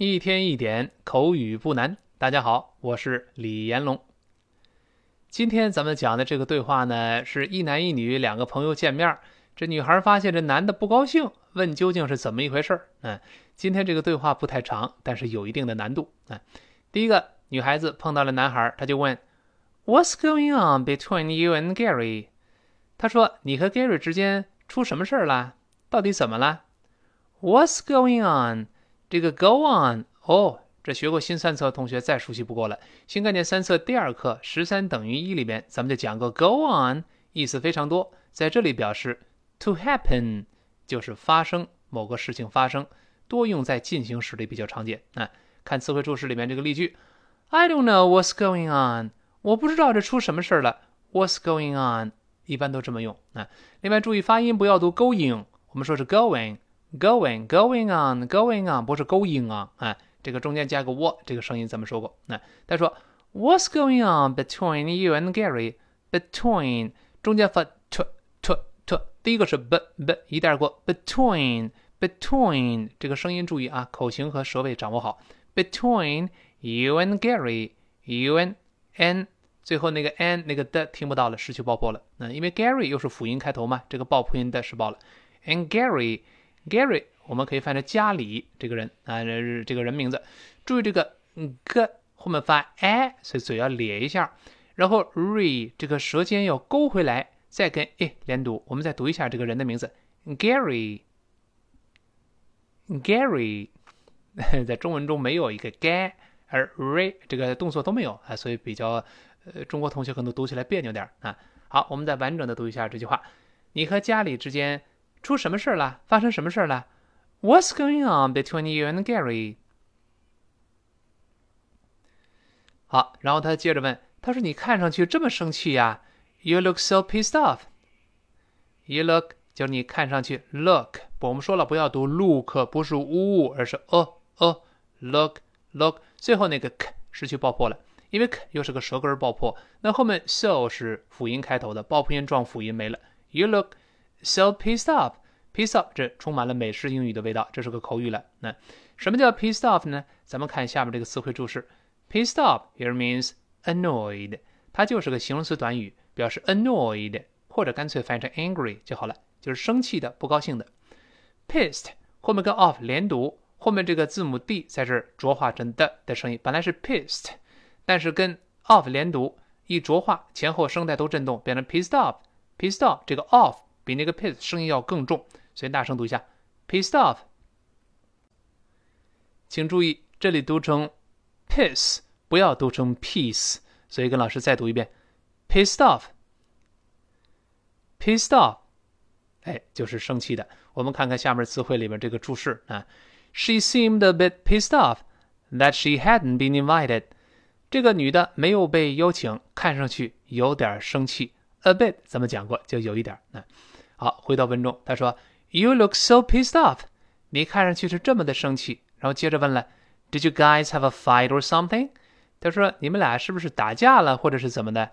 一天一点口语不难。大家好，我是李延龙。今天咱们讲的这个对话呢，是一男一女两个朋友见面，这女孩发现这男的不高兴，问究竟是怎么一回事儿。嗯，今天这个对话不太长，但是有一定的难度。嗯，第一个女孩子碰到了男孩，她就问：“What's going on between you and Gary？” 她说：“你和 Gary 之间出什么事儿了？到底怎么了？”What's going on？这个 go on 哦，这学过新三册的同学再熟悉不过了。新概念三册第二课十三等于一里边，咱们就讲过 go on，意思非常多。在这里表示 to happen，就是发生某个事情发生，多用在进行时里比较常见。啊，看词汇注释里面这个例句：I don't know what's going on，我不知道这出什么事儿了。What's going on？一般都这么用。啊，另外注意发音，不要读 going，我们说是 going。Going, going on, going on，不是 going on 啊，这个中间加个 what，这个声音咱们说过。那他说，What's going on between you and Gary? Between 中间发 t t t，第一个是 b b 一带过。Between, between 这个声音注意啊，口型和舌位掌握好。Between you and Gary, you and n，最后那个 n 那个的听不到了，失去爆破了。那因为 Gary 又是辅音开头嘛，这个爆破音的失爆了。And Gary。Gary，我们可以翻成家里这个人啊，这这个人名字。注意这个 g 后面发 i，所以嘴要咧一下。然后 re 这个舌尖要勾回来，再跟 i 连读。我们再读一下这个人的名字，Gary，Gary，在中文中没有一个 g，而 re 这个动作都没有啊，所以比较呃中国同学可能读起来别扭点啊。好，我们再完整的读一下这句话：你和家里之间。出什么事儿了？发生什么事儿了？What's going on between you and Gary？好，然后他接着问，他说：“你看上去这么生气呀？You look so pissed off。You look 就是你看上去 look，我们说了不要读 look，不是呜，而是呃呃 look look，最后那个 k 失去爆破了，因为 k 又是个舌根爆破，那后面 so 是辅音开头的，爆破音撞辅音没了。You look。So pissed off, pissed off，这充满了美式英语的味道，这是个口语了。那什么叫 pissed off 呢？咱们看下面这个词汇注释，pissed off here means annoyed，它就是个形容词短语，表示 annoyed，或者干脆翻译成 angry 就好了，就是生气的、不高兴的。pissed 后面跟 off 连读，后面这个字母 d 在这儿浊化成的的声音，本来是 pissed，但是跟 off 连读，一浊化，前后声带都震动，变成 pissed off，pissed off 这个 off。比那个 piss 声音要更重，所以大声读一下，pissed off。请注意，这里读成 piss，不要读成 peace，所以跟老师再读一遍，pissed off，pissed off，哎，就是生气的。我们看看下面词汇里面这个注释啊，she seemed a bit pissed off that she hadn't been invited。这个女的没有被邀请，看上去有点生气。a bit 咱们讲过，就有一点啊。回到文中，他说：“You look so pissed off。”你看上去是这么的生气。然后接着问了：“Did you guys have a fight or something？” 他说：“你们俩是不是打架了，或者是怎么的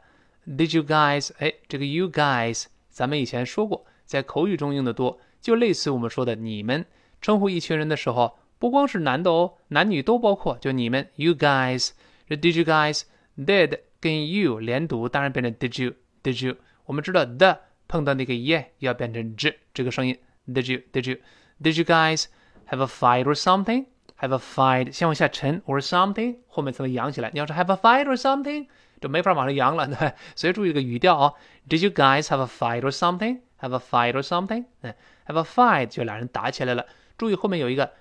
？”Did you guys？哎，这个 “you guys” 咱们以前说过，在口语中用的多，就类似我们说的“你们”称呼一群人的时候，不光是男的哦，男女都包括，就你们 “you guys”。这 “Did you guys”？Did 跟 you 连读，当然变成 “Did you”？Did you？我们知道 the。碰到那个 ye 要变成 z 这个声音。Did you? Did you? Did you guys have a fight or something? Have a fight 先往下沉 or something，后面才能扬起来。你要是 have a fight or something，就没法往上扬了。对，所以注意这个语调啊。Did you guys have a fight or something? Have a fight or something？嗯，have a fight 就俩人打起来了。注意后面有一个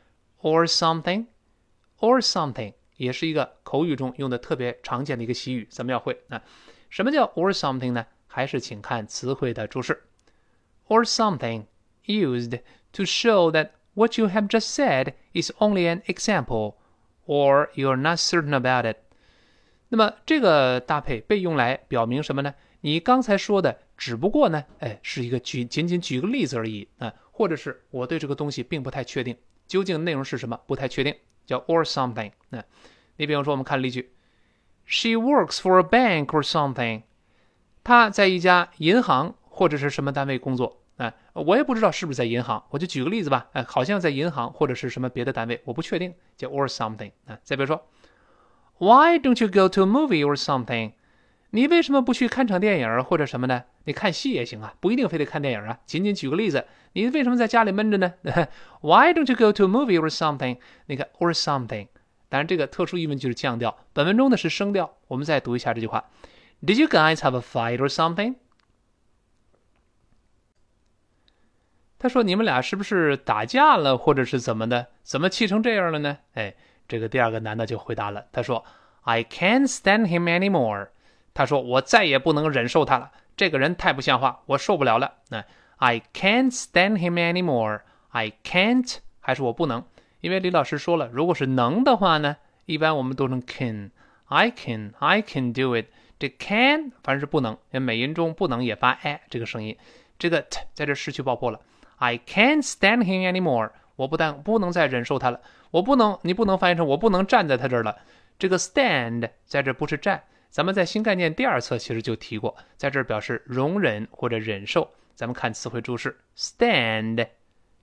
or something，or something 也是一个口语中用的特别常见的一个习语，咱们要会啊。什么叫 or something 呢？还是请看词汇的注释，or something used to show that what you have just said is only an example, or you're not certain about it。那么这个搭配被用来表明什么呢？你刚才说的只不过呢，哎，是一个举仅仅举个例子而已啊，或者是我对这个东西并不太确定，究竟内容是什么不太确定，叫 or something。那，你比方说我们看例句，She works for a bank or something。 他在一家银行或者是什么单位工作，哎，我也不知道是不是在银行，我就举个例子吧，哎，好像在银行或者是什么别的单位，我不确定，叫 or something 啊。再比如说，Why don't you go to a movie or something？你为什么不去看场电影或者什么呢？你看戏也行啊，不一定非得看电影啊。仅仅举个例子，你为什么在家里闷着呢？Why don't you go to a movie or something？那个 or something，当然这个特殊疑问句是降调，本文中的是升调。我们再读一下这句话 ：Did you guys have a fight or something？他说：“你们俩是不是打架了，或者是怎么的？怎么气成这样了呢？”哎，这个第二个男的就回答了，他说：“I can't stand him anymore。”他说：“我再也不能忍受他了，这个人太不像话，我受不了了。”那 I can't stand him anymore。I can't 还是我不能？因为李老师说了，如果是能的话呢，一般我们都能 can。I can, I can do it。 这 can 反正是不能，因为美音中不能也发 a 这个声音，这个 t 在这失去爆破了。I can't stand him anymore。我不但不能再忍受他了，我不能，你不能翻译成我不能站在他这儿了。这个 stand 在这不是站，咱们在新概念第二册其实就提过，在这表示容忍或者忍受。咱们看词汇注释，stand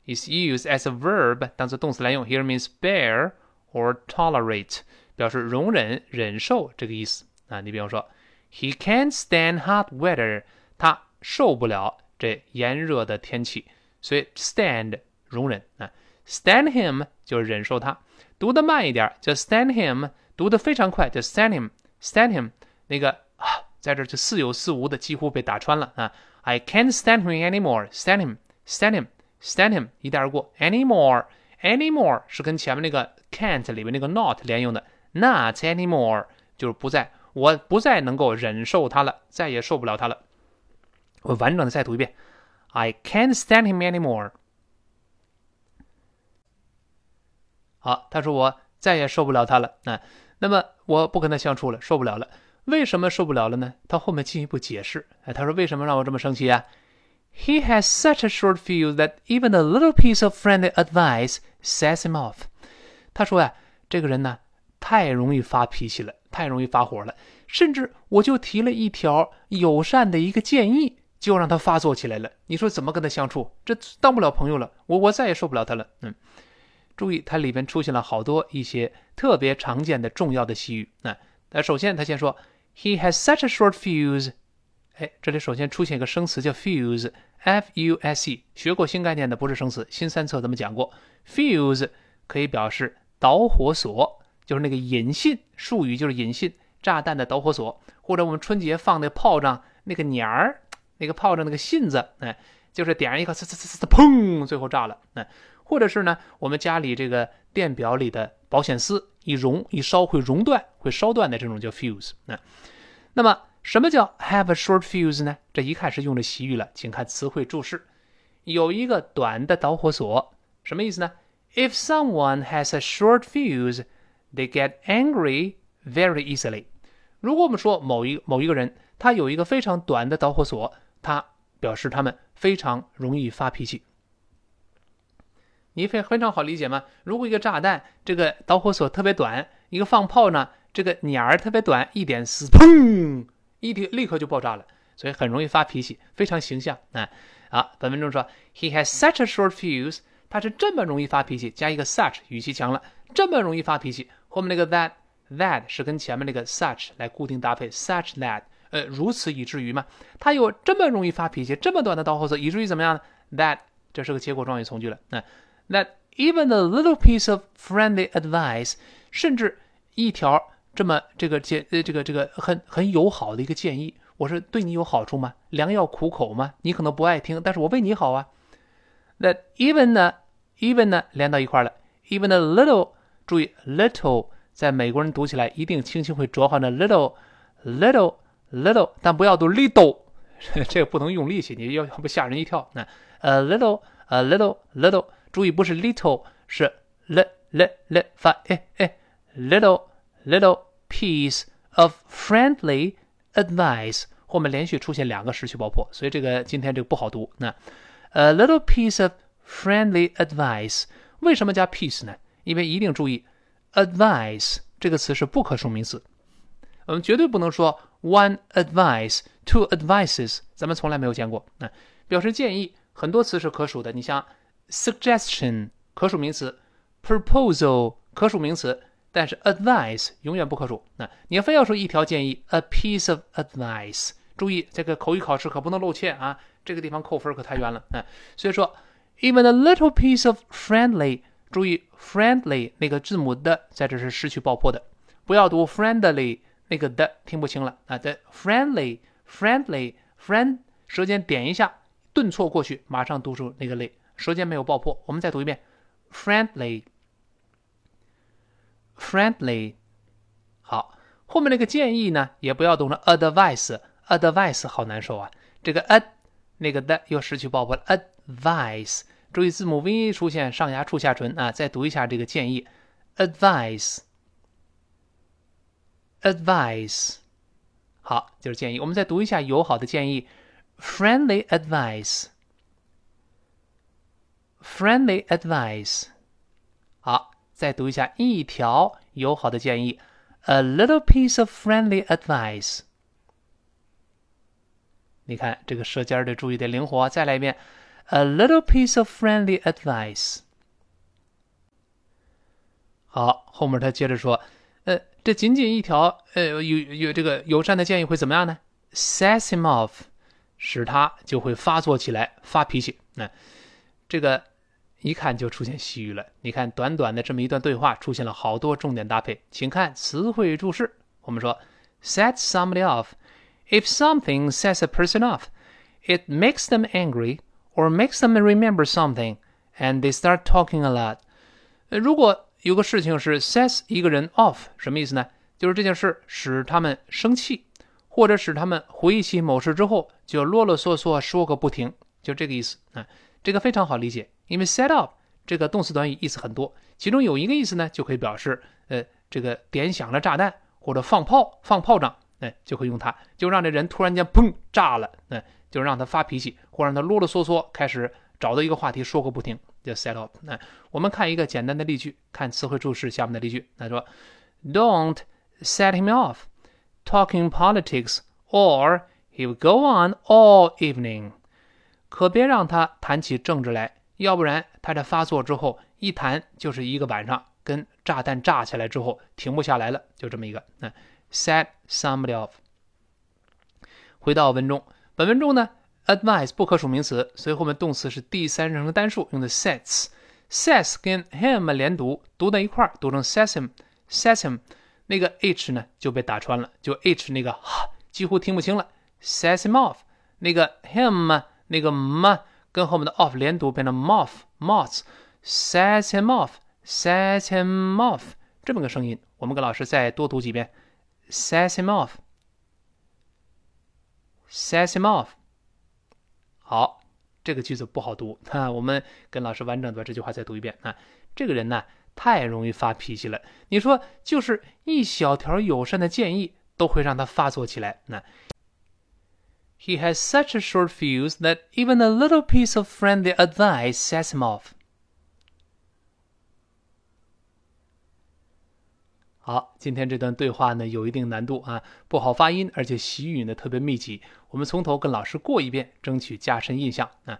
is used as a verb 当做动词来用，here means bear or tolerate，表示容忍、忍受这个意思啊。你比方说 ，He can't stand hot weather，他受不了这炎热的天气。所以 stand 容忍啊，stand him 就是忍受他。读的慢一点叫 stand him，读的非常快叫 stand him，stand him 那个啊，在这就似有似无的几乎被打穿了啊。I can't stand him anymore，stand him，stand him，stand him 一带而过。anymore，anymore 是跟前面那个 can't 里面那个 not 连用的，not anymore 就是不再， 我不再能够忍受他了，再也受不了他了。我完整的再读一遍。I can't stand him anymore。好，他说我再也受不了他了啊，那么我不跟他相处了，受不了了。为什么受不了了呢？他后面进一步解释，哎，他说为什么让我这么生气啊？He has such a short fuse that even a little piece of friendly advice sets him off。他说呀，这个人呢，太容易发脾气了，太容易发火了，甚至我就提了一条友善的一个建议。就让他发作起来了，你说怎么跟他相处？这当不了朋友了，我我再也受不了他了。嗯，注意，它里边出现了好多一些特别常见的重要的习语。那那首先他先说，He has such a short fuse。哎，这里首先出现一个生词叫 fuse，f u s e。学过新概念的不是生词，新三册咱们讲过，fuse 可以表示导火索，就是那个引信，术语就是引信，炸弹的导火索，或者我们春节放那炮仗那个鸟儿。那个炮仗那个信子，哎，就是点上一个，呲呲呲呲，砰，最后炸了，哎，或者是呢，我们家里这个电表里的保险丝一熔一烧会熔断，会烧断的这种叫 fuse，啊，那么什么叫 have a short fuse 呢？这一看是用的习语了，请看词汇注释，有一个短的导火索，什么意思呢？If someone has a short fuse, they get angry very easily。如果我们说某一某一个人他有一个非常短的导火索。他表示他们非常容易发脾气，你非非常好理解吗？如果一个炸弹这个导火索特别短，一个放炮呢，这个鸟儿特别短，一点，砰，一点立刻就爆炸了，所以很容易发脾气，非常形象啊。好，本文中说，He has such a short fuse，他是这么容易发脾气，加一个 such，语气强了，这么容易发脾气，后面那个 that that 是跟前面那个 such 来固定搭配，such that。呃，如此以至于嘛，他有这么容易发脾气，这么短的导火索，以至于怎么样呢？That 这是个结果状语从句了。那 That even a little piece of friendly advice，甚至一条这么这个建呃这个这个很很友好的一个建议，我说对你有好处吗？良药苦口吗？你可能不爱听，但是我为你好啊。That even 呢，even 呢连到一块了，even a little，注意 little 在美国人读起来一定轻轻会浊化的 little little。little，但不要读 little，这个不能用力气，你要要不吓人一跳。那 a little，a little，little，注意不是 little，是 l l l 发哎哎，little little piece of friendly advice，后面连续出现两个失去爆破，所以这个今天这个不好读。那 a little piece of friendly advice，为什么加 piece 呢？因为一定注意，advice 这个词是不可数名词，我们绝对不能说。One advice, two advices，咱们从来没有见过。那表示建议很多词是可数的，你像 suggestion 可数名词，proposal 可数名词，但是 advice 永远不可数。那你非要说一条建议，a piece of advice，注意这个口语考试可不能露怯啊，这个地方扣分可太冤了啊。所以说，even a little piece of friendly，注意 friendly 那个字母的在这是失去爆破的，不要读 friendly 那个的听不清了啊。的 friendly friendly friend，舌尖点一下。顿挫过去，马上读出那个类，舌尖没有爆破。我们再读一遍，friendly，friendly。好，后面那个建议呢，也不要读成 advice，advice 好难受啊。这个 ad 那个的又失去爆破了，advice。注意字母 v 出现上牙触下唇啊。再读一下这个建议，advice，advice。好，就是建议。我们再读一下友好的建议。friendly advice. Friendly advice. 好，再读一下一条友好的建议，a little piece of friendly advice。你看这个舌尖得注意得灵活，再来一遍，a little piece of friendly advice。好，后面他接着说，呃，这仅仅一条，呃，有有这个友善的建议会怎么样呢？Sets him off。使他就会发作起来，发脾气。那这个一看就出现西语了。你看，短短的这么一段对话，出现了好多重点搭配。请看词汇注释。我们说，set somebody off。If something sets a person off, it makes them angry or makes them remember something, and they start talking a lot。如果有个事情是 sets 一个人 off，什么意思呢？就是这件事使他们生气。或者使他们回忆起某事之后就啰啰嗦嗦说个不停，就这个意思啊。这个非常好理解，因为 set up 这个动词短语意思很多，其中有一个意思呢，就可以表示呃这个点响了炸弹或者放炮放炮仗，哎就会用它，就让这人突然间砰炸了，哎就让他发脾气或让他啰啰嗦嗦开始找到一个话题说个不停，就 set up。那我们看一个简单的例句，看词汇注释下面的例句，他说，Don't set him off。talking politics, or he will go on all evening。可别让他谈起政治来，要不然他这发作之后一谈就是一个晚上，跟炸弹炸起来之后停不下来了，就这么一个。那 set somebody off。回到文中，本文中呢，advice 不可数名词，所以后面动词是第三人称单数，用的 sets。sets 跟 him 连读，读在一块儿，读成 sets him，sets him。那个 h 呢就被打穿了，就 h 那个几乎听不清了。set him off，那个 him 那个 m 跟后面的 off 连读变成 moth，moths，set him off，set him off 这么个声音。我们跟老师再多读几遍，set him off Sets him off。好，这个句子不好读啊，我们跟老师完整的把这句话再读一遍啊。这个人呢。太容易发脾气了。你说，就是一小条友善的建议，都会让他发作起来。那，He has such a short fuse that even a little piece of friendly advice sets him off。好，今天这段对话呢，有一定难度啊，不好发音，而且习语呢特别密集。我们从头跟老师过一遍，争取加深印象啊。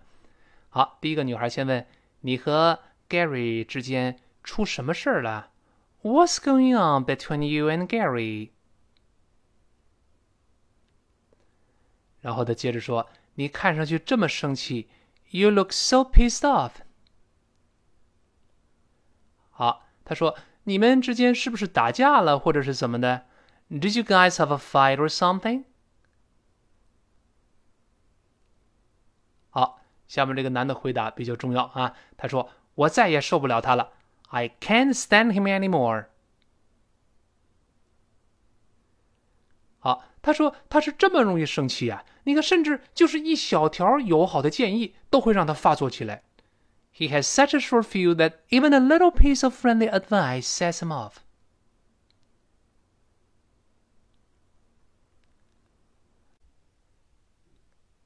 好，第一个女孩先问你和 Gary 之间。出什么事儿了？What's going on between you and Gary？然后他接着说：“你看上去这么生气，You look so pissed off。”好，他说：“你们之间是不是打架了，或者是怎么的？Did you guys have a fight or something？” 好，下面这个男的回答比较重要啊。他说：“我再也受不了他了。” I can't stand him anymore。好，他说他是这么容易生气啊！你看，甚至就是一小条友好的建议都会让他发作起来。He has such a short fuse that even a little piece of friendly advice sets him off。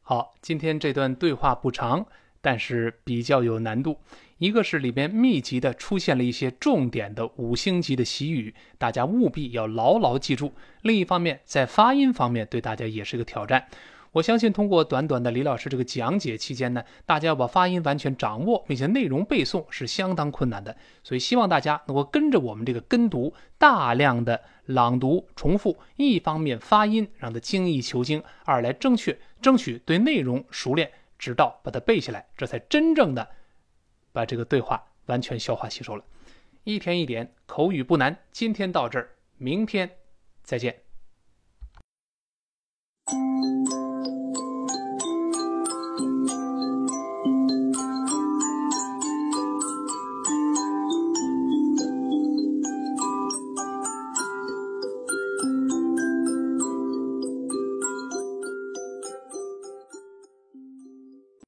好，今天这段对话不长，但是比较有难度。一个是里边密集的出现了一些重点的五星级的习语，大家务必要牢牢记住。另一方面，在发音方面对大家也是个挑战。我相信通过短短的李老师这个讲解期间呢，大家要把发音完全掌握，并且内容背诵是相当困难的。所以希望大家能够跟着我们这个跟读，大量的朗读重复，一方面发音让它精益求精，二来正确争取对内容熟练，直到把它背下来，这才真正的把这个对话完全消化吸收了。一天一点口语不难，今天到这儿，明天再见。